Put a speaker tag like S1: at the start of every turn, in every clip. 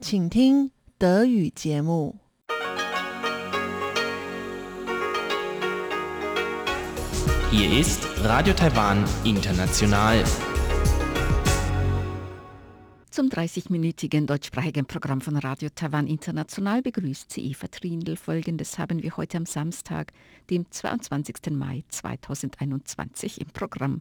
S1: 请听德语节目。
S2: Hier ist Radio Taiwan International.
S3: Zum 30-minütigen deutschsprachigen Programm von Radio Taiwan International begrüßt sie Eva Trindl. Folgendes haben wir heute am Samstag, dem 22. Mai 2021 im Programm.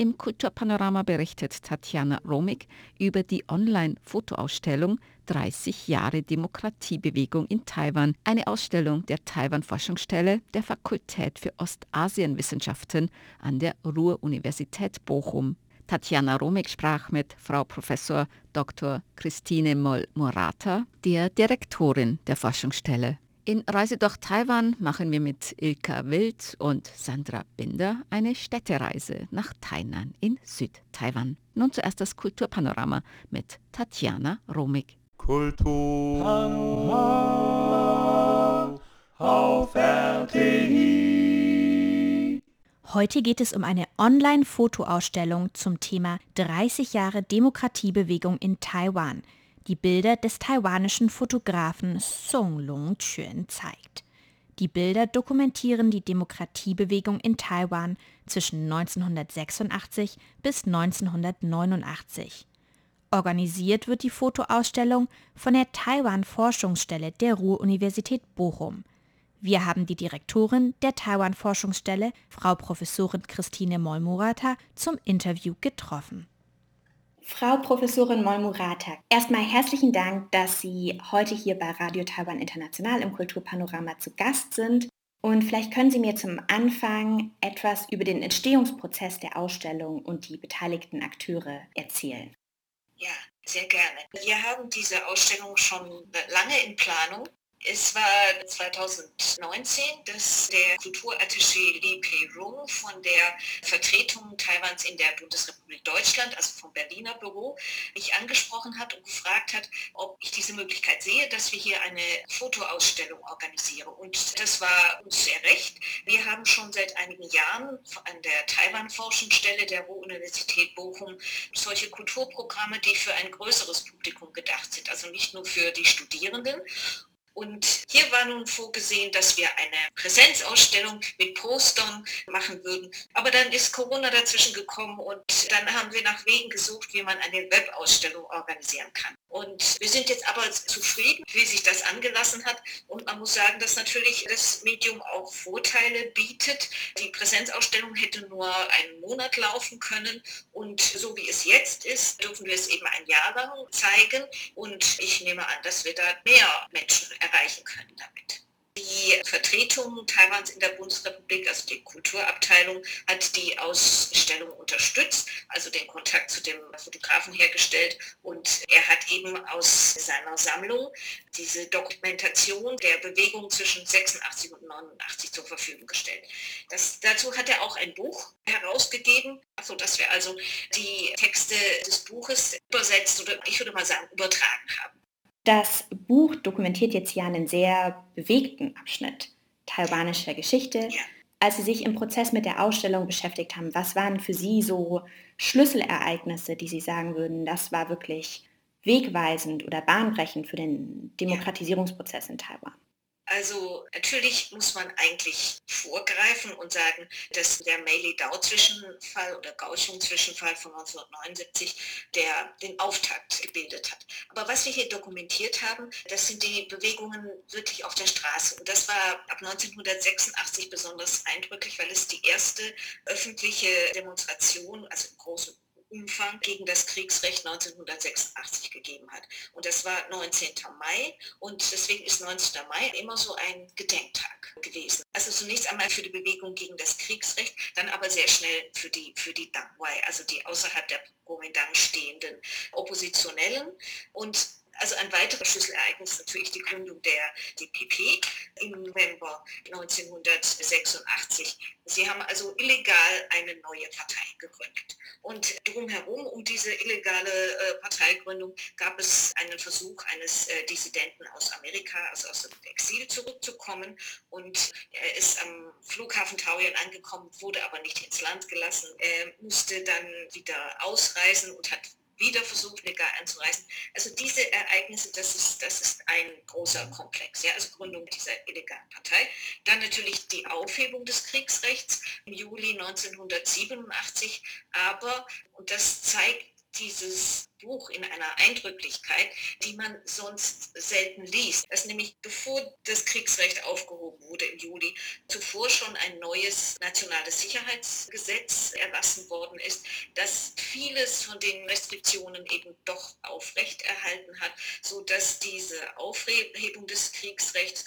S3: Im Kulturpanorama berichtet Tatjana Romig über die Online-Fotoausstellung 30 Jahre Demokratiebewegung in Taiwan, eine Ausstellung der Taiwan-Forschungsstelle der Fakultät für Ostasienwissenschaften an der Ruhr-Universität Bochum. Tatjana Romig sprach mit Frau Professor Dr. Christine Moll-Morata, der Direktorin der Forschungsstelle. In Reise durch Taiwan machen wir mit Ilka Wild und Sandra Binder eine Städtereise nach Tainan in Südtaiwan. Nun zuerst das Kulturpanorama mit Tatjana Romig.
S4: Kulturpanorama auf RTI.
S5: Heute geht es um eine Online-Fotoausstellung zum Thema 30 Jahre Demokratiebewegung in Taiwan – die Bilder des taiwanischen Fotografen Song Long-Quan zeigt. Die Bilder dokumentieren die Demokratiebewegung in Taiwan zwischen 1986 bis 1989. Organisiert wird die Fotoausstellung von der Taiwan-Forschungsstelle der Ruhr-Universität Bochum. Wir haben die Direktorin der Taiwan-Forschungsstelle, Frau Professorin Christine Mollmurata, zum Interview getroffen.
S6: Frau Professorin Molmurata, erstmal herzlichen Dank, dass Sie heute hier bei Radio Taiwan International im Kulturpanorama zu Gast sind. Und vielleicht können Sie mir zum Anfang etwas über den Entstehungsprozess der Ausstellung und die beteiligten Akteure erzählen.
S7: Ja, sehr gerne. Wir haben diese Ausstellung schon lange in Planung. Es war 2019, dass der Kulturattaché Li Pei-rung von der Vertretung Taiwans in der Bundesrepublik Deutschland, also vom Berliner Büro, mich angesprochen hat und gefragt hat, ob ich diese Möglichkeit sehe, dass wir hier eine Fotoausstellung organisieren. Und das war uns sehr recht. Wir haben schon seit einigen Jahren an der Taiwan-Forschungsstelle der Ruhr-Universität Bochum solche Kulturprogramme, die für ein größeres Publikum gedacht sind, also nicht nur für die Studierenden. Und hier war nun vorgesehen, dass wir eine Präsenzausstellung mit Postern machen würden. Aber dann ist Corona dazwischen gekommen und dann haben wir nach Wegen gesucht, wie man eine Webausstellung organisieren kann. Und wir sind jetzt aber zufrieden, wie sich das angelassen hat. Und man muss sagen, dass natürlich das Medium auch Vorteile bietet. Die Präsenzausstellung hätte nur einen Monat laufen können. Und so wie es jetzt ist, dürfen wir es eben ein Jahr lang zeigen. Und ich nehme an, dass wir da mehr Menschen erreichen können damit. Die Vertretung Taiwans in der Bundesrepublik, also die Kulturabteilung, hat die Ausstellung unterstützt, also den Kontakt zu dem Fotografen hergestellt und er hat eben aus seiner Sammlung diese Dokumentation der Bewegung zwischen 86 und 89 zur Verfügung gestellt. Das, dazu hat er auch ein Buch herausgegeben, sodass wir also die Texte des Buches übersetzt oder ich würde mal sagen übertragen haben.
S6: Das Buch dokumentiert jetzt ja einen sehr bewegten Abschnitt taiwanischer Geschichte. Als Sie sich im Prozess mit der Ausstellung beschäftigt haben, was waren für Sie so Schlüsselereignisse, die Sie sagen würden, das war wirklich wegweisend oder bahnbrechend für den Demokratisierungsprozess in Taiwan?
S7: Also natürlich muss man eigentlich vorgreifen und sagen, dass der Meili-Dao-Zwischenfall oder Gauchung-Zwischenfall von 1979 der den Auftakt gebildet hat. Aber was wir hier dokumentiert haben, das sind die Bewegungen wirklich auf der Straße. Und das war ab 1986 besonders eindrücklich, weil es die erste öffentliche Demonstration, also im großen Umfang gegen das Kriegsrecht 1986 gegeben hat. Und das war 19. Mai und deswegen ist 19. Mai immer so ein Gedenktag gewesen. Also zunächst einmal für die Bewegung gegen das Kriegsrecht, dann aber sehr schnell für die, für die Dangwai, also die außerhalb der Kuomintang stehenden Oppositionellen. Und also ein weiteres Schlüsselereignis natürlich die Gründung der DPP im November 1986. Sie haben also illegal eine neue Partei gegründet. Und drumherum, um diese illegale äh, Parteigründung, gab es einen Versuch eines äh, Dissidenten aus Amerika, also aus dem Exil zurückzukommen. Und er ist am Flughafen Taoyuan angekommen, wurde aber nicht ins Land gelassen. Er musste dann wieder ausreisen und hat wieder versucht, legal einzureisen. Also diese Ereignisse, das ist, das ist ein großer Komplex. Ja? Also Gründung dieser illegalen Partei. Dann natürlich die Aufhebung des Kriegsrechts im Juli 1987. Aber, und das zeigt dieses Buch in einer Eindrücklichkeit, die man sonst selten liest. Dass nämlich bevor das Kriegsrecht aufgehoben wurde im Juli, zuvor schon ein neues nationales Sicherheitsgesetz erlassen worden ist, das vieles von den Restriktionen eben doch aufrechterhalten hat, sodass diese Aufhebung des Kriegsrechts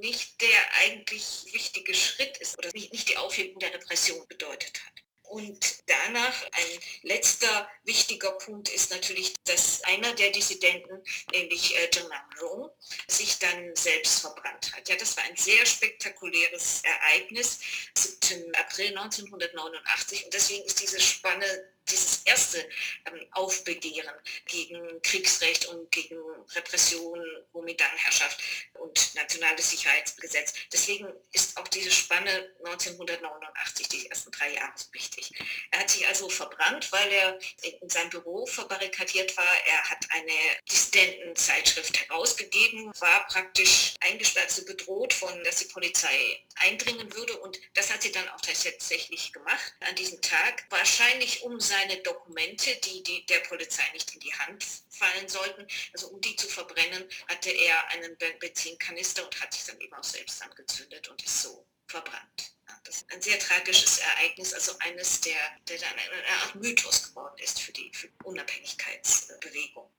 S7: nicht der eigentlich wichtige Schritt ist oder nicht die Aufhebung der Repression bedeutet hat. Und danach ein letzter wichtiger Punkt ist natürlich, dass einer der Dissidenten, nämlich äh, Zheng Namrong, sich dann selbst verbrannt hat. Ja, das war ein sehr spektakuläres Ereignis, 7. April 1989 und deswegen ist diese Spanne dieses erste ähm, Aufbegehren gegen Kriegsrecht und gegen Repression, Kuomintang-Herrschaft und nationales Sicherheitsgesetz. Deswegen ist auch diese Spanne 1989, die ersten drei Jahre, so wichtig. Er hat sich also verbrannt, weil er in seinem Büro verbarrikadiert war. Er hat eine Dissidentenzeitschrift herausgegeben, war praktisch eingesperrt, so bedroht von, dass die Polizei eindringen würde und das hat sie dann auch tatsächlich gemacht an diesem Tag. Wahrscheinlich um sein seine Dokumente, die, die der Polizei nicht in die Hand fallen sollten, also um die zu verbrennen, hatte er einen Benzinkanister und hat sich dann eben auch selbst angezündet und ist so verbrannt. das ist ein sehr tragisches Ereignis, also eines, der, der dann eine Art Mythos geworden ist für die, für Unabhängigkeitsbewegung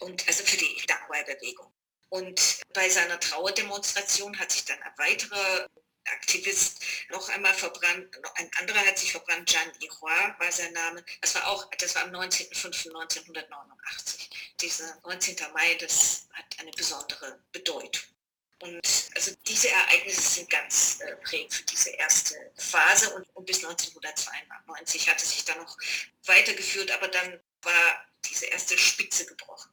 S7: und also für die Dawei-Bewegung. Und bei seiner Trauerdemonstration hat sich dann ein weiterer Aktivist noch einmal verbrannt, ein anderer hat sich verbrannt, Jean Iroy war sein Name. Das war auch, das war am 19.05.1989. Dieser 19. Mai, das hat eine besondere Bedeutung. Und also diese Ereignisse sind ganz äh, prägend für diese erste Phase und, und bis 1992 hatte sich dann noch weitergeführt, aber dann war diese erste Spitze gebrochen.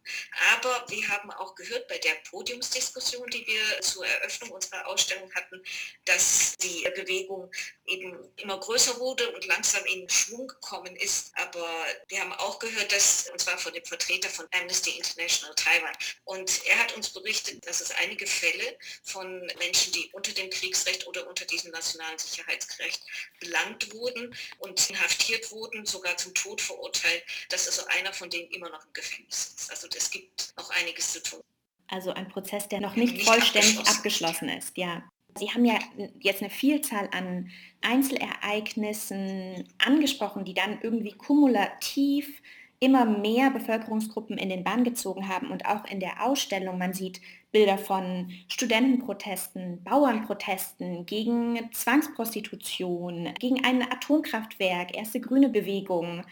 S7: Aber wir haben auch gehört bei der Podiumsdiskussion, die wir zur Eröffnung unserer Ausstellung hatten, dass die Bewegung eben immer größer wurde und langsam in Schwung gekommen ist. Aber wir haben auch gehört, dass, und zwar von dem Vertreter von Amnesty International Taiwan, und er hat uns berichtet, dass es einige Fälle von Menschen, die unter dem Kriegsrecht oder unter diesem nationalen Sicherheitsrecht belangt wurden und inhaftiert wurden, sogar zum Tod verurteilt, dass also einer von denen immer noch im Gefängnis sitzt. Also es gibt noch einiges zu tun.
S6: Also ein Prozess, der noch nicht, nicht vollständig abgeschlossen. abgeschlossen ist, ja. Sie haben ja jetzt eine Vielzahl an Einzelereignissen angesprochen, die dann irgendwie kumulativ immer mehr Bevölkerungsgruppen in den Bann gezogen haben und auch in der Ausstellung, man sieht Bilder von Studentenprotesten, Bauernprotesten gegen Zwangsprostitution, gegen ein Atomkraftwerk, erste grüne Bewegung,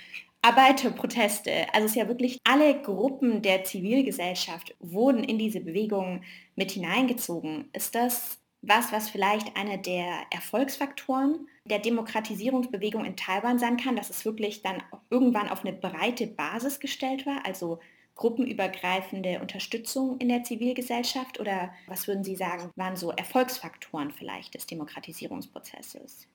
S6: Arbeiterproteste. Also es ist ja wirklich alle Gruppen der Zivilgesellschaft wurden in diese Bewegung mit hineingezogen. Ist das was, was vielleicht einer der Erfolgsfaktoren der Demokratisierungsbewegung in Taiwan sein kann, dass es wirklich dann irgendwann auf eine breite Basis gestellt war, also gruppenübergreifende Unterstützung in der Zivilgesellschaft? Oder was würden Sie sagen, waren so Erfolgsfaktoren vielleicht des Demokratisierungsprozesses?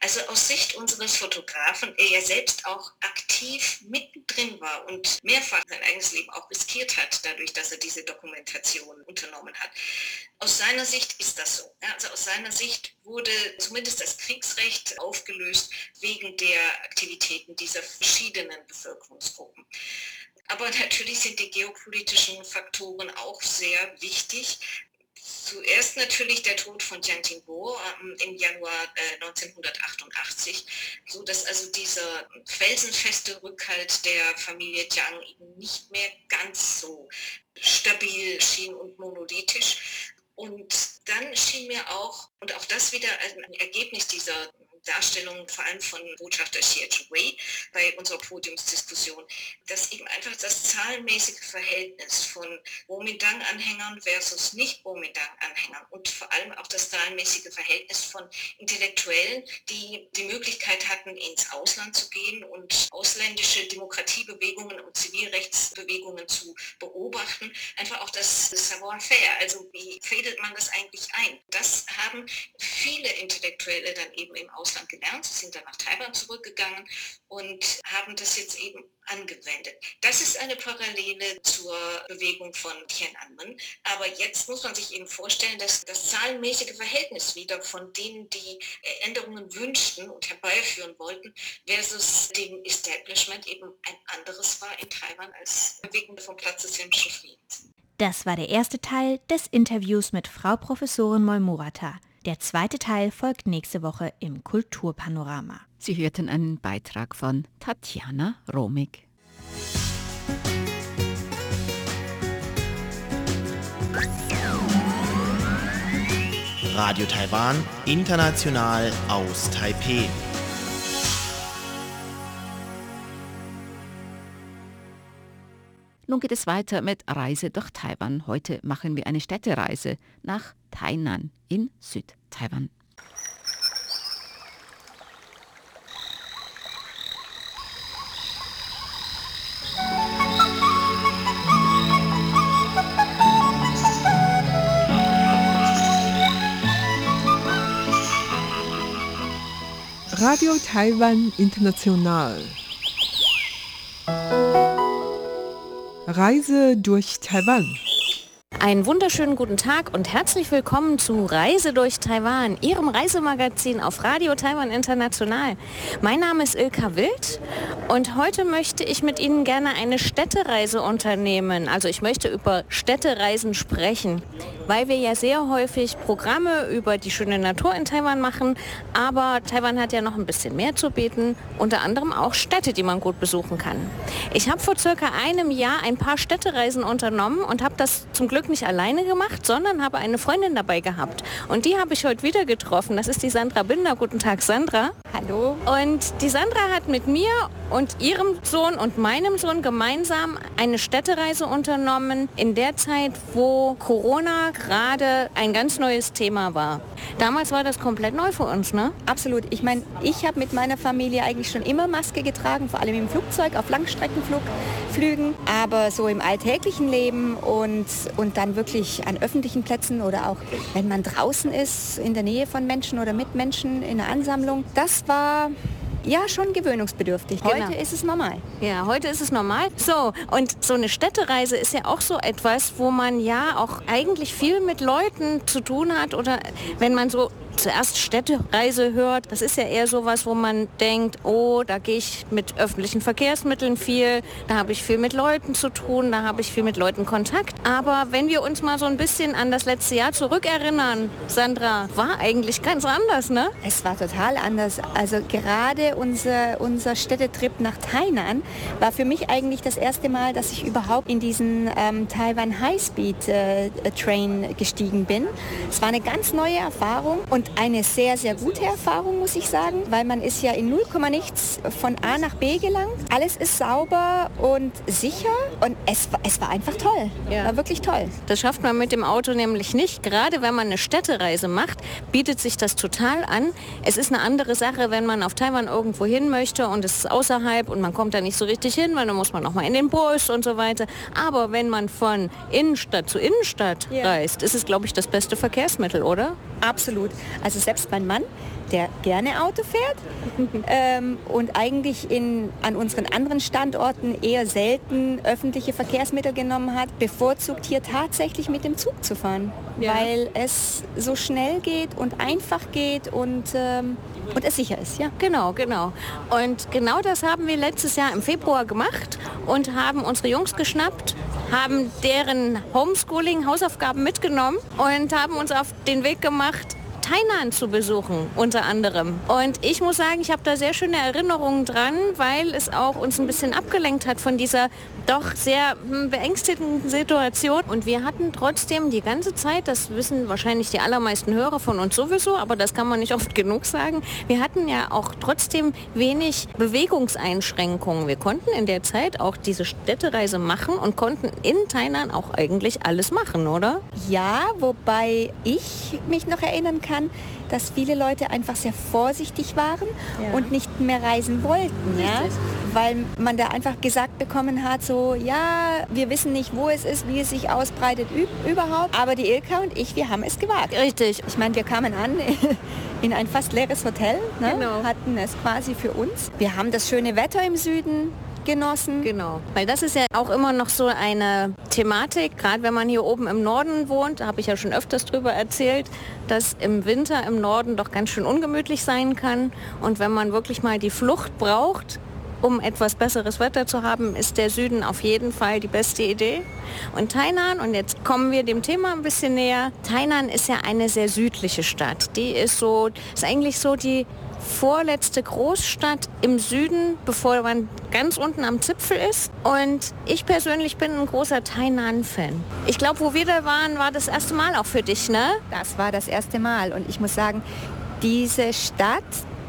S7: Also aus Sicht unseres Fotografen, er ja selbst auch aktiv mittendrin war und mehrfach sein eigenes Leben auch riskiert hat, dadurch, dass er diese Dokumentation unternommen hat. Aus seiner Sicht ist das so. Also aus seiner Sicht wurde zumindest das Kriegsrecht aufgelöst wegen der Aktivitäten dieser verschiedenen Bevölkerungsgruppen. Aber natürlich sind die geopolitischen Faktoren auch sehr wichtig. Zuerst natürlich der Tod von Jiang Jingbo ähm, im Januar äh, 1988, so dass also dieser felsenfeste Rückhalt der Familie Jiang eben nicht mehr ganz so stabil schien und monolithisch. Und dann schien mir auch, und auch das wieder ein Ergebnis dieser Darstellung vor allem von Botschafter Xie Wei bei unserer Podiumsdiskussion, dass eben einfach das zahlenmäßige Verhältnis von Kuomintang-Anhängern versus Nicht-Kuomintang-Anhängern und vor allem auch das zahlenmäßige Verhältnis von Intellektuellen, die die Möglichkeit hatten, ins Ausland zu gehen und ausländische Demokratiebewegungen und Zivilrechtsbewegungen zu beobachten, einfach auch das Savoir-faire, also wie fädelt man das eigentlich ein? Das haben viele Intellektuelle dann eben im Ausland Ausland gelernt. Sie sind dann nach Taiwan zurückgegangen und haben das jetzt eben angewendet. Das ist eine Parallele zur Bewegung von Tiananmen. Aber jetzt muss man sich eben vorstellen, dass das zahlenmäßige Verhältnis wieder von denen, die Änderungen wünschten und herbeiführen wollten, versus dem Establishment eben ein anderes war in Taiwan als Bewegung vom Platz des himmlischen Friedens.
S5: Das war der erste Teil des Interviews mit Frau Professorin Molmurata. Der zweite Teil folgt nächste Woche im Kulturpanorama.
S3: Sie hörten einen Beitrag von Tatjana Romig.
S2: Radio Taiwan, international aus Taipeh.
S3: Nun geht es weiter mit Reise durch Taiwan. Heute machen wir eine Städtereise nach Tainan in Südtaiwan.
S1: Radio Taiwan International. Reise durch Taiwan.
S8: Einen wunderschönen guten Tag und herzlich willkommen zu Reise durch Taiwan, Ihrem Reisemagazin auf Radio Taiwan International. Mein Name ist Ilka Wild und heute möchte ich mit Ihnen gerne eine Städtereise unternehmen. Also ich möchte über Städtereisen sprechen, weil wir ja sehr häufig Programme über die schöne Natur in Taiwan machen, aber Taiwan hat ja noch ein bisschen mehr zu bieten, unter anderem auch Städte, die man gut besuchen kann. Ich habe vor circa einem Jahr ein paar Städtereisen unternommen und habe das zum Glück nicht alleine gemacht, sondern habe eine Freundin dabei gehabt. Und die habe ich heute wieder getroffen. Das ist die Sandra Binder. Guten Tag, Sandra.
S9: Hallo.
S8: Und die Sandra hat mit mir und ihrem Sohn und meinem Sohn gemeinsam eine Städtereise unternommen in der Zeit, wo Corona gerade ein ganz neues Thema war. Damals war das komplett neu für uns, ne?
S9: Absolut. Ich meine, ich habe mit meiner Familie eigentlich schon immer Maske getragen, vor allem im Flugzeug, auf Langstreckenflügen, aber so im alltäglichen Leben und, und dann wirklich an öffentlichen Plätzen oder auch wenn man draußen ist, in der Nähe von Menschen oder mit Menschen in einer Ansammlung, das war ja, schon gewöhnungsbedürftig. Heute
S8: Genau.
S9: ist es normal.
S8: Ja, heute ist es normal. So, und so eine Städtereise ist ja auch so etwas, wo man ja auch eigentlich viel mit Leuten zu tun hat oder wenn man so zuerst Städtereise hört, das ist ja eher sowas, wo man denkt, oh, da gehe ich mit öffentlichen Verkehrsmitteln viel, da habe ich viel mit Leuten zu tun, da habe ich viel mit Leuten Kontakt. Aber wenn wir uns mal so ein bisschen an das letzte Jahr zurückerinnern, Sandra, war eigentlich ganz anders, ne?
S9: Es war total anders. Also gerade unser, unser Städtetrip nach Tainan war für mich eigentlich das erste Mal, dass ich überhaupt in diesen ähm, Taiwan Highspeed äh, Train gestiegen bin. Es war eine ganz neue Erfahrung und eine sehr, sehr gute Erfahrung, muss ich sagen, weil man ist ja in 0, nichts von A nach B gelangt. Alles ist sauber und sicher und es, war- es war einfach toll.
S8: Ja.
S9: War wirklich toll.
S8: Das schafft man mit dem Auto nämlich nicht. Gerade wenn man eine Städtereise macht, bietet sich das total an. Es ist eine andere Sache, wenn man auf Taiwan irgendwo hin möchte und es ist außerhalb und man kommt da nicht so richtig hin, weil dann muss man noch mal in den Bus und so weiter. Aber wenn man von Innenstadt zu Innenstadt
S9: Ja.
S8: reist, ist es, glaube ich, das beste Verkehrsmittel, oder?
S9: Absolut. Also selbst mein Mann, der gerne Auto fährt ähm, und eigentlich in, an unseren anderen Standorten eher selten öffentliche Verkehrsmittel genommen hat, bevorzugt hier tatsächlich mit dem Zug zu fahren,
S8: Ja.
S9: weil es so schnell geht und einfach geht und, ähm, und es sicher ist. Ja.
S8: Genau, genau. Und genau das haben wir letztes Jahr im Februar gemacht und haben unsere Jungs geschnappt, haben deren Homeschooling, Hausaufgaben mitgenommen und haben uns auf den Weg gemacht, Tainan zu besuchen, unter anderem. Und ich muss sagen, ich habe da sehr schöne Erinnerungen dran, weil es auch uns ein bisschen abgelenkt hat von dieser doch sehr hm, beängstigenden Situation. Und wir hatten trotzdem die ganze Zeit, das wissen wahrscheinlich die allermeisten Hörer von uns sowieso, aber das kann man nicht oft genug sagen, wir hatten ja auch trotzdem wenig Bewegungseinschränkungen. Wir konnten in der Zeit auch diese Städtereise machen und konnten in Tainan auch eigentlich alles machen, oder?
S9: Ja, wobei ich mich noch erinnern kann, kann, dass viele Leute einfach sehr vorsichtig waren
S8: Ja.
S9: und nicht mehr reisen wollten. Ja? Weil man da einfach gesagt bekommen hat, so, ja, wir wissen nicht, wo es ist, wie es sich ausbreitet üb- überhaupt. Aber die Ilka und ich, wir haben es gewagt.
S8: Richtig.
S9: Ich meine, wir kamen an in ein fast leeres Hotel, ne?
S8: Genau.
S9: hatten es quasi für uns. Wir haben das schöne Wetter im Süden genossen.
S8: Genau, weil das ist ja auch immer noch so eine Thematik, gerade wenn man hier oben im Norden wohnt, da habe ich ja schon öfters drüber erzählt, dass im Winter im Norden doch ganz schön ungemütlich sein kann. Und wenn man wirklich mal die Flucht braucht, um etwas besseres Wetter zu haben, ist der Süden auf jeden Fall die beste Idee. Und Tainan, und jetzt kommen wir dem Thema ein bisschen näher, Tainan ist ja eine sehr südliche Stadt. Die ist so, ist eigentlich so die vorletzte Großstadt im Süden, bevor man ganz unten am Zipfel ist. Und ich persönlich bin ein großer Tainan-Fan. Ich glaube, wo wir da waren, war das erste Mal auch für dich, ne?
S9: Das war das erste Mal und ich muss sagen, diese Stadt,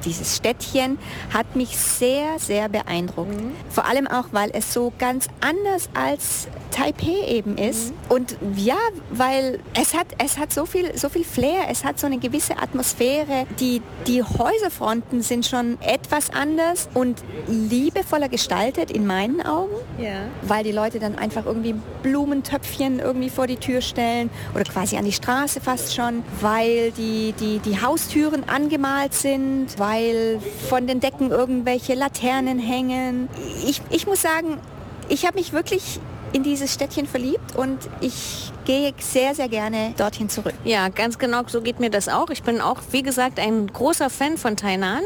S9: dieses Städtchen hat mich sehr, sehr beeindruckt. Vor allem auch, weil es so ganz anders als Taipei eben ist. Und ja, weil es hat, es hat so viel, so viel Flair, es hat so eine gewisse Atmosphäre. Die, die Häuserfronten sind schon etwas anders und liebevoller gestaltet in meinen Augen
S8: Ja.
S9: weil die Leute dann einfach irgendwie Blumentöpfchen irgendwie vor die Tür stellen oder quasi an die Straße fast schon, weil die, die, die Haustüren angemalt sind, weil von den Decken irgendwelche Laternen hängen. Ich, ich muss sagen, ich habe mich wirklich in dieses Städtchen verliebt und ich gehe sehr, sehr gerne dorthin zurück.
S8: Ja, ganz genau, so geht mir das auch. Ich bin auch, wie gesagt, ein großer Fan von Tainan.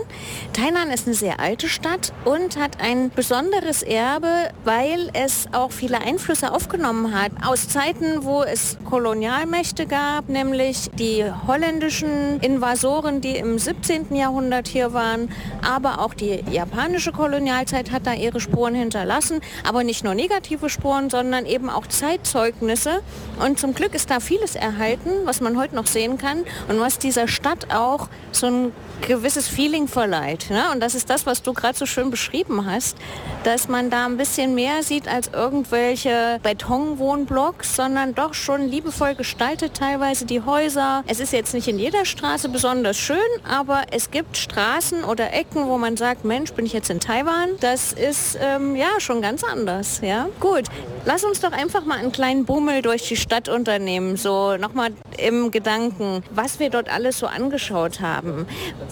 S8: Tainan ist eine sehr alte Stadt und hat ein besonderes Erbe, weil es auch viele Einflüsse aufgenommen hat. Aus Zeiten, wo es Kolonialmächte gab, nämlich die holländischen Invasoren, die im 17. Jahrhundert hier waren, aber auch die japanische Kolonialzeit hat da ihre Spuren hinterlassen. Aber nicht nur negative Spuren, sondern eben auch Zeitzeugnisse. Und zum Glück ist da vieles erhalten, was man heute noch sehen kann und was dieser Stadt auch so ein gewisses Feeling verleiht. Ne? Und das ist das, was du gerade so schön beschrieben hast, dass man da ein bisschen mehr sieht als irgendwelche Betonwohnblocks, sondern doch schon liebevoll gestaltet teilweise die Häuser. Es ist jetzt nicht in jeder Straße besonders schön, aber es gibt Straßen oder Ecken, wo man sagt, Mensch, bin ich jetzt in Taiwan? Das ist ähm, ja schon ganz anders. Ja, gut. Lass uns doch einfach mal einen kleinen Bummel durch die Stadt unternehmen, so nochmal im Gedanken, was wir dort alles so angeschaut haben.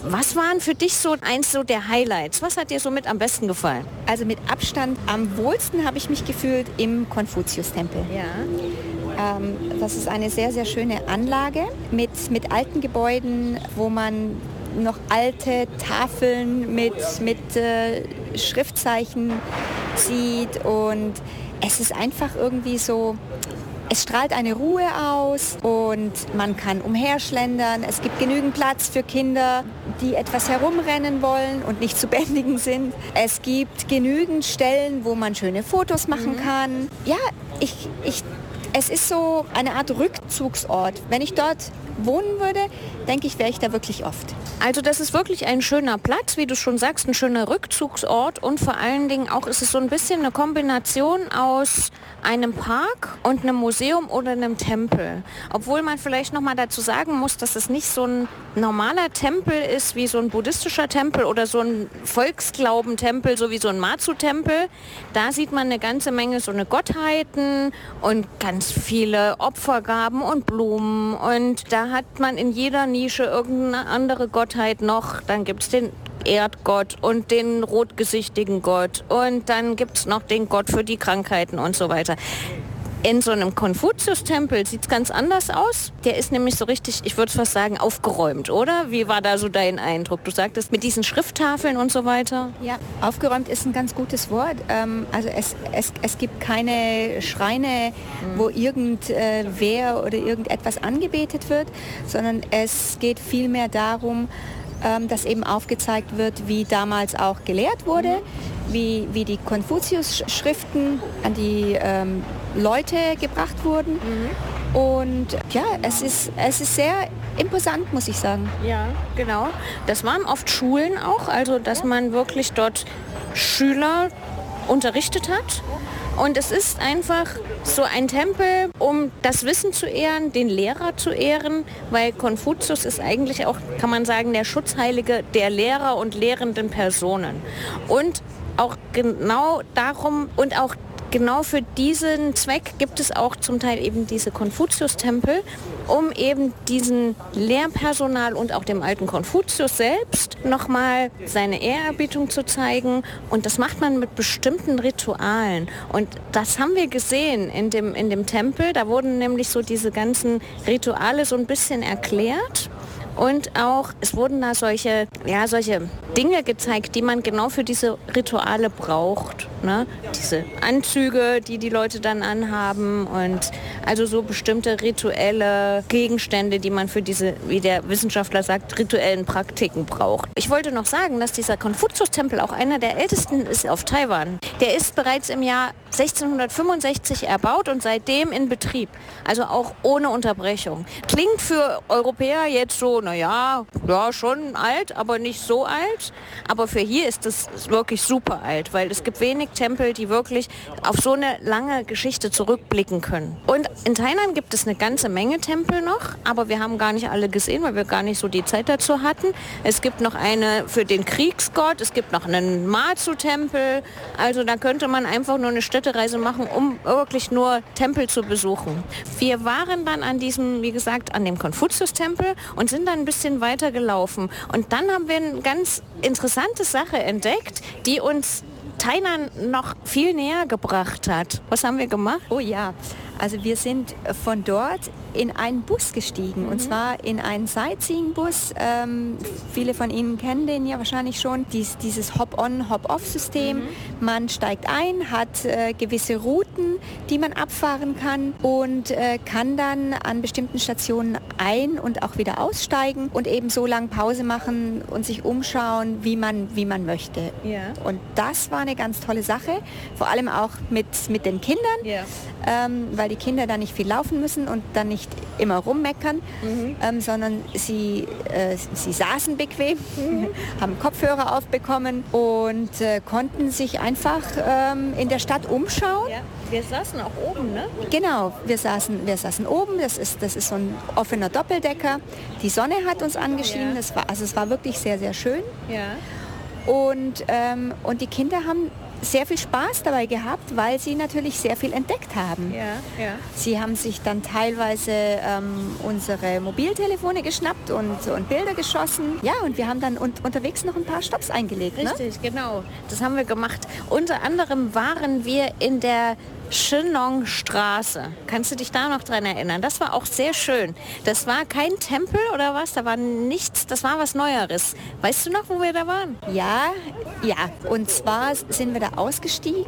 S8: Was waren für dich so eins so der Highlights? Was hat dir so mit am besten gefallen?
S9: Also mit Abstand am wohlsten habe ich mich gefühlt im Konfuzius-Tempel.
S8: Ja.
S9: Ähm, das ist eine sehr, sehr schöne Anlage mit, mit alten Gebäuden, wo man noch alte Tafeln mit, mit äh, Schriftzeichen sieht und es ist einfach irgendwie so, es strahlt eine Ruhe aus und man kann umherschlendern. Es gibt genügend Platz für Kinder, die etwas herumrennen wollen und nicht zu bändigen sind. Es gibt genügend Stellen, wo man schöne Fotos machen kann. Ja, ich, ich, es ist so eine Art Rückzugsort. Wenn ich dort wohnen würde, denke ich, wäre ich da wirklich oft.
S8: Also das ist wirklich ein schöner Platz, wie du schon sagst, ein schöner Rückzugsort und vor allen Dingen auch ist es so ein bisschen eine Kombination aus einem Park und einem Museum oder einem Tempel. Obwohl man vielleicht noch mal dazu sagen muss, dass es nicht so ein normaler Tempel ist wie so ein buddhistischer Tempel oder so ein Volksglauben-Tempel, so wie so ein Matsu-Tempel. Da sieht man eine ganze Menge so eine Gottheiten und ganz viele Opfergaben und Blumen und da hat man in jeder Nische irgendeine andere Gottheit noch. Dann gibt es den Erdgott und den rotgesichtigen Gott und dann gibt es noch den Gott für die Krankheiten und so weiter. In so einem Konfuzius-Tempel sieht es ganz anders aus. Der ist nämlich so richtig, ich würde fast sagen, aufgeräumt, oder? Wie war da so dein Eindruck? Du sagtest mit diesen Schrifttafeln und so weiter.
S9: Ja, aufgeräumt ist ein ganz gutes Wort. Ähm, also es, es, es gibt keine Schreine, wo irgendwer oder irgendetwas angebetet wird, sondern es geht vielmehr darum, ähm, dass eben aufgezeigt wird, wie damals auch gelehrt wurde, wie, wie die Konfuzius-Schriften an die ähm, Leute gebracht wurden. Und ja, es ist, es ist sehr imposant, muss ich sagen.
S8: Ja, genau. Das waren oft Schulen auch, also dass man wirklich dort Schüler unterrichtet hat. Und es ist einfach so ein Tempel, um das Wissen zu ehren, den Lehrer zu ehren, weil Konfuzius ist eigentlich auch, kann man sagen, der Schutzheilige der Lehrer und lehrenden Personen. Und auch genau darum und auch genau für diesen Zweck gibt es auch zum Teil eben diese Konfuzius-Tempel, um eben diesen Lehrpersonal und auch dem alten Konfuzius selbst nochmal seine Ehrerbietung zu zeigen. Und das macht man mit bestimmten Ritualen. Und das haben wir gesehen in dem, in dem Tempel. Da wurden nämlich so diese ganzen Rituale so ein bisschen erklärt. Und auch, es wurden da solche, ja, solche Dinge gezeigt, die man genau für diese Rituale braucht. Ne? Diese Anzüge, die die Leute dann anhaben und also so bestimmte rituelle Gegenstände, die man für diese, wie der Wissenschaftler sagt, rituellen Praktiken braucht. Ich wollte noch sagen, dass dieser Konfuzius-Tempel auch einer der ältesten ist auf Taiwan. Der ist bereits im Jahr 1665 erbaut und seitdem in Betrieb. Also auch ohne Unterbrechung. Klingt für Europäer jetzt so, naja, ja, schon alt, aber nicht so alt. Aber für hier ist es wirklich super alt, weil es gibt wenig Tempel, die wirklich auf so eine lange Geschichte zurückblicken können. Und in Thailand gibt es eine ganze Menge Tempel noch, aber wir haben gar nicht alle gesehen, weil wir gar nicht so die Zeit dazu hatten. Es gibt noch eine für den Kriegsgott, es gibt noch einen Matsu-Tempel. Also da könnte man einfach nur eine Städtereise machen, um wirklich nur Tempel zu besuchen. Wir waren dann an diesem, wie gesagt, an dem Konfuzius-Tempel und sind dann ein bisschen weiter gelaufen. Und dann haben wir eine ganz interessante Sache entdeckt, die uns Tainan noch viel näher gebracht hat. Was haben wir gemacht?
S9: Oh ja, also wir sind von dort in einen Bus gestiegen mhm. und zwar in einen Sightseeing-Bus. Ähm, viele von Ihnen kennen den ja wahrscheinlich schon. Dies, dieses Hop-on, Hop-off-System. Mhm. Man steigt ein, hat äh, gewisse Routen, die man abfahren kann und äh, kann dann an bestimmten Stationen ein- und auch wieder aussteigen und eben so lange Pause machen und sich umschauen, wie man, wie man möchte.
S8: Ja.
S9: Und das war eine ganz tolle Sache, vor allem auch mit, mit den Kindern,
S8: ja.
S9: ähm, weil die Kinder da nicht viel laufen müssen und dann nicht immer rummeckern, mhm. ähm, sondern sie, äh, sie saßen bequem, mhm. haben Kopfhörer aufbekommen und äh, konnten sich einfach ähm, in der Stadt umschauen.
S8: Ja. Wir saßen auch oben, ne?
S9: Genau, wir saßen, wir saßen oben. Das ist, das ist so ein offener Doppeldecker. Die Sonne hat uns angeschienen. Ja. Das war, also es war wirklich sehr, sehr schön.
S8: Ja.
S9: Und, ähm, und die Kinder haben sehr viel Spaß dabei gehabt, weil sie natürlich sehr viel entdeckt haben.
S8: Ja, ja.
S9: Sie haben sich dann teilweise ähm, unsere Mobiltelefone geschnappt und, und Bilder geschossen. Ja, und wir haben dann un unterwegs noch ein paar Stops eingelegt.
S8: Ne? Richtig, ne? genau. Das haben wir gemacht. Unter anderem waren wir in der Shenong-Straße. Kannst du dich da noch dran erinnern? Das war auch sehr schön. Das war kein Tempel oder was? Da war nichts. Das war was Neueres. Weißt du noch, wo wir da waren?
S9: Ja, ja. Und zwar sind wir da ausgestiegen.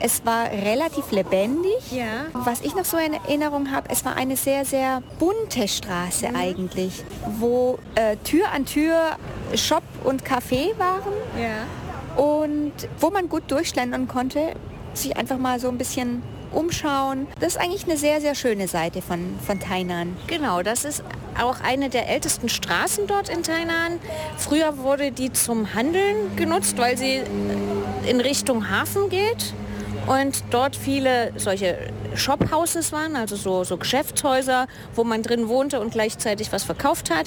S9: Es war relativ lebendig.
S8: Ja.
S9: Was ich noch so in Erinnerung habe, es war eine sehr, sehr bunte Straße mhm. eigentlich, wo äh, Tür an Tür Shop und Café waren.
S8: Ja.
S9: Und wo man gut durchschlendern konnte sich einfach mal so ein bisschen umschauen. Das ist eigentlich eine sehr, sehr schöne Seite von, von Tainan.
S8: Genau, das ist auch eine der ältesten Straßen dort in Tainan. Früher wurde die zum Handeln genutzt, weil sie in Richtung Hafen geht und dort viele solche Shophouses waren, also so, so Geschäftshäuser, wo man drin wohnte und gleichzeitig was verkauft hat.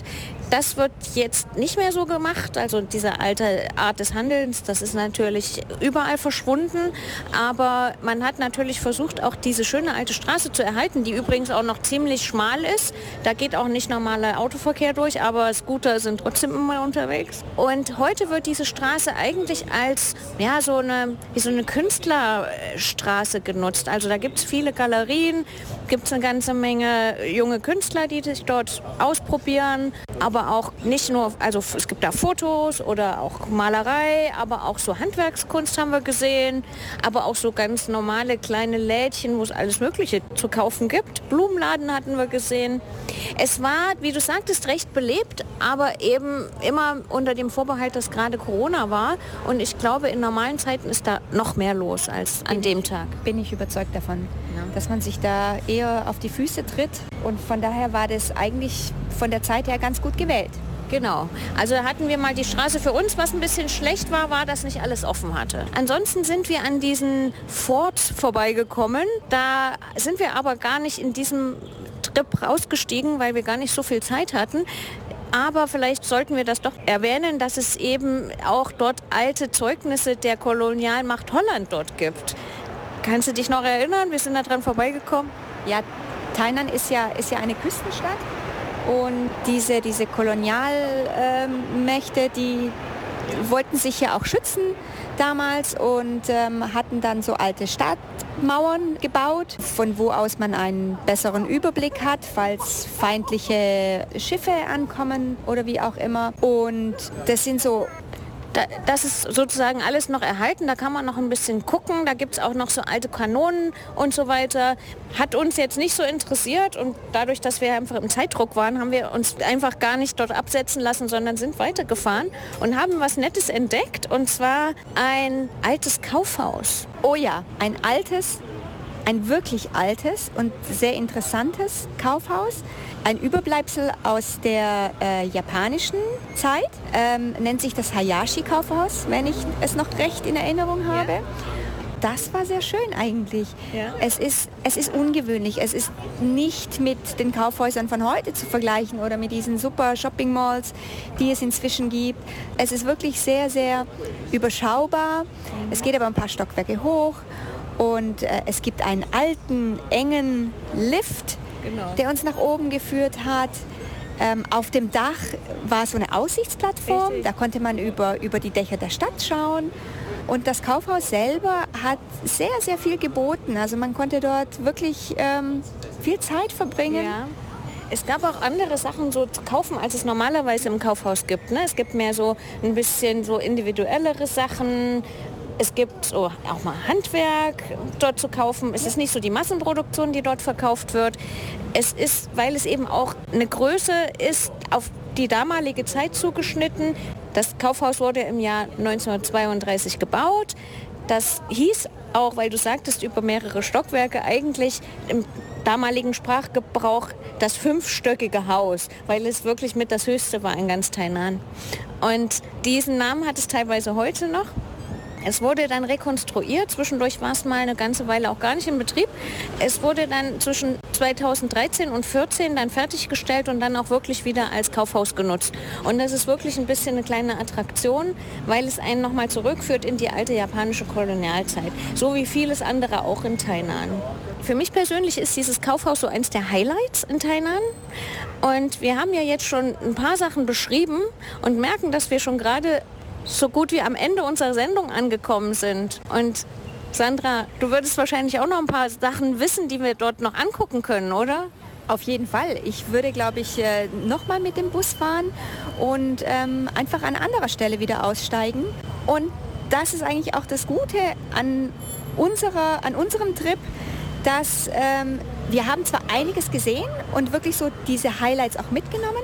S8: Das wird jetzt nicht mehr so gemacht. Also diese alte Art des Handelns, das ist natürlich überall verschwunden. Aber man hat natürlich versucht, auch diese schöne alte Straße zu erhalten, die übrigens auch noch ziemlich schmal ist. Da geht auch nicht normaler Autoverkehr durch, aber Scooter sind trotzdem immer unterwegs. Und heute wird diese Straße eigentlich als ja, so, eine, wie so eine Künstlerstraße genutzt. Also da gibt es viele Galerien, gibt es eine ganze Menge junge Künstler, die sich dort ausprobieren, aber auch nicht nur, also es gibt da Fotos oder auch Malerei, aber auch so Handwerkskunst haben wir gesehen, aber auch so ganz normale kleine Lädchen, wo es alles Mögliche zu kaufen gibt. Blumenladen hatten wir gesehen. Es war, wie du sagtest, recht belebt, aber eben immer unter dem Vorbehalt, dass gerade Corona war. Und ich glaube, in normalen Zeiten ist da noch mehr los als an dem Tag.
S9: Bin ich überzeugt davon dass man sich da eher auf die Füße tritt. Und von daher war das eigentlich von der Zeit her ganz gut gewählt.
S8: Genau. Also hatten wir mal die Straße für uns, was ein bisschen schlecht war, war, dass nicht alles offen hatte. Ansonsten sind wir an diesen Forts vorbeigekommen. Da sind wir aber gar nicht in diesem Trip rausgestiegen, weil wir gar nicht so viel Zeit hatten. Aber vielleicht sollten wir das doch erwähnen, dass es eben auch dort alte Zeugnisse der Kolonialmacht Holland dort gibt. Kannst du dich noch erinnern? Wir sind da dran vorbeigekommen.
S9: Ja, Tainan ist ja, ist ja eine Küstenstadt und diese, diese Kolonialmächte, ähm, die wollten sich ja auch schützen damals und ähm, hatten dann so alte Stadtmauern gebaut, von wo aus man einen besseren Überblick hat, falls feindliche Schiffe ankommen oder wie auch immer. Und das sind so
S8: da, das ist sozusagen alles noch erhalten. Da kann man noch ein bisschen gucken. Da gibt es auch noch so alte Kanonen und so weiter. Hat uns jetzt nicht so interessiert und dadurch, dass wir einfach im Zeitdruck waren, haben wir uns einfach gar nicht dort absetzen lassen, sondern sind weitergefahren und haben was Nettes entdeckt und zwar ein altes Kaufhaus.
S9: Oh ja, ein altes, ein wirklich altes und sehr interessantes Kaufhaus ein Überbleibsel aus der äh, japanischen Zeit, ähm, nennt sich das Hayashi-Kaufhaus, wenn ich es noch recht in Erinnerung habe. Ja. Das war sehr schön eigentlich. Ja. Es, ist, es ist ungewöhnlich. Es ist nicht mit den Kaufhäusern von heute zu vergleichen oder mit diesen super Shopping-Malls, die es inzwischen gibt. Es ist wirklich sehr, sehr überschaubar. Es geht aber ein paar Stockwerke hoch und äh, es gibt einen alten, engen Lift, genau. der uns nach oben geführt hat. Ähm, auf dem Dach war so eine Aussichtsplattform, Richtig. da konnte man über, über die Dächer der Stadt schauen. Und das Kaufhaus selber hat sehr, sehr viel geboten. Also man konnte dort wirklich ähm, viel Zeit verbringen. Ja.
S8: Es gab auch andere Sachen so zu kaufen, als es normalerweise im Kaufhaus gibt. Ne? Es gibt mehr so ein bisschen so individuellere Sachen, es gibt so auch mal Handwerk dort zu kaufen. Es ist nicht so die Massenproduktion, die dort verkauft wird. Es ist, weil es eben auch eine Größe ist, auf die damalige Zeit zugeschnitten. Das Kaufhaus wurde im Jahr 1932 gebaut. Das hieß auch, weil du sagtest, über mehrere Stockwerke eigentlich im damaligen Sprachgebrauch das fünfstöckige Haus, weil es wirklich mit das höchste war in ganz Tainan. Und diesen Namen hat es teilweise heute noch. Es wurde dann rekonstruiert, zwischendurch war es mal eine ganze Weile auch gar nicht in Betrieb. Es wurde dann zwischen 2013 und 2014 dann fertiggestellt und dann auch wirklich wieder als Kaufhaus genutzt. Und das ist wirklich ein bisschen eine kleine Attraktion, weil es einen nochmal zurückführt in die alte japanische Kolonialzeit, so wie vieles andere auch in Tainan. Für mich persönlich ist dieses Kaufhaus so eins der Highlights in Tainan. Und wir haben ja jetzt schon ein paar Sachen beschrieben und merken, dass wir schon gerade so gut wie am Ende unserer Sendung angekommen sind. Und Sandra, du würdest wahrscheinlich auch noch ein paar Sachen wissen, die wir dort noch angucken können, oder?
S9: Auf jeden Fall. Ich würde, glaube ich, äh, nochmal mit dem Bus fahren und ähm, einfach an anderer Stelle wieder aussteigen. Und das ist eigentlich auch das Gute an, unserer, an unserem Trip, dass ähm, wir haben zwar einiges gesehen und wirklich so diese Highlights auch mitgenommen.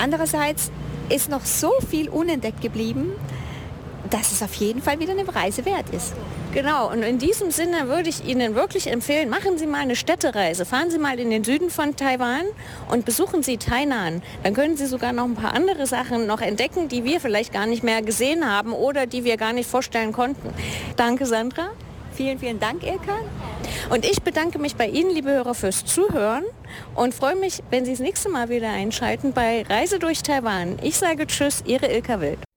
S9: Andererseits ist noch so viel unentdeckt geblieben, dass es auf jeden Fall wieder eine Reise wert ist.
S8: Genau, und in diesem Sinne würde ich Ihnen wirklich empfehlen, machen Sie mal eine Städtereise. Fahren Sie mal in den Süden von Taiwan und besuchen Sie Tainan. Dann können Sie sogar noch ein paar andere Sachen noch entdecken, die wir vielleicht gar nicht mehr gesehen haben oder die wir gar nicht vorstellen konnten. Danke, Sandra.
S9: Vielen, vielen Dank, Ilka.
S8: Und ich bedanke mich bei Ihnen, liebe Hörer, fürs Zuhören und freue mich, wenn Sie das nächste Mal wieder einschalten bei Reise durch Taiwan. Ich sage Tschüss, Ihre Ilka Wild.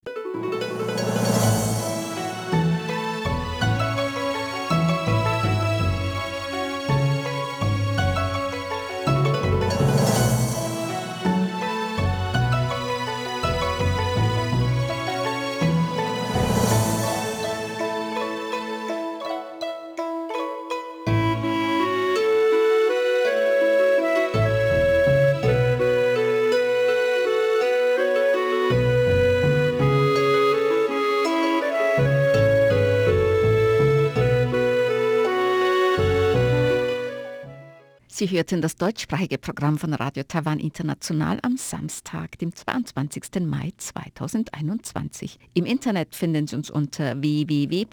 S3: Sie hörten das deutschsprachige Programm von Radio Taiwan International am Samstag, dem 22. Mai 2021. Im Internet finden Sie uns unter www.rti.org.tv,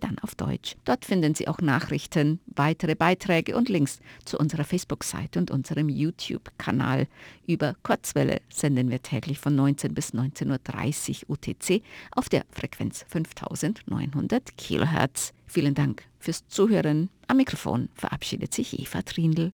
S3: dann auf Deutsch. Dort finden Sie auch Nachrichten, weitere Beiträge und Links zu unserer Facebook-Seite und unserem YouTube-Kanal. Über Kurzwelle senden wir täglich von 19 bis 19.30 Uhr UTC auf der Frequenz 5900 Kilohertz. Vielen Dank fürs Zuhören. Am Mikrofon verabschiedet sich Eva Trindl.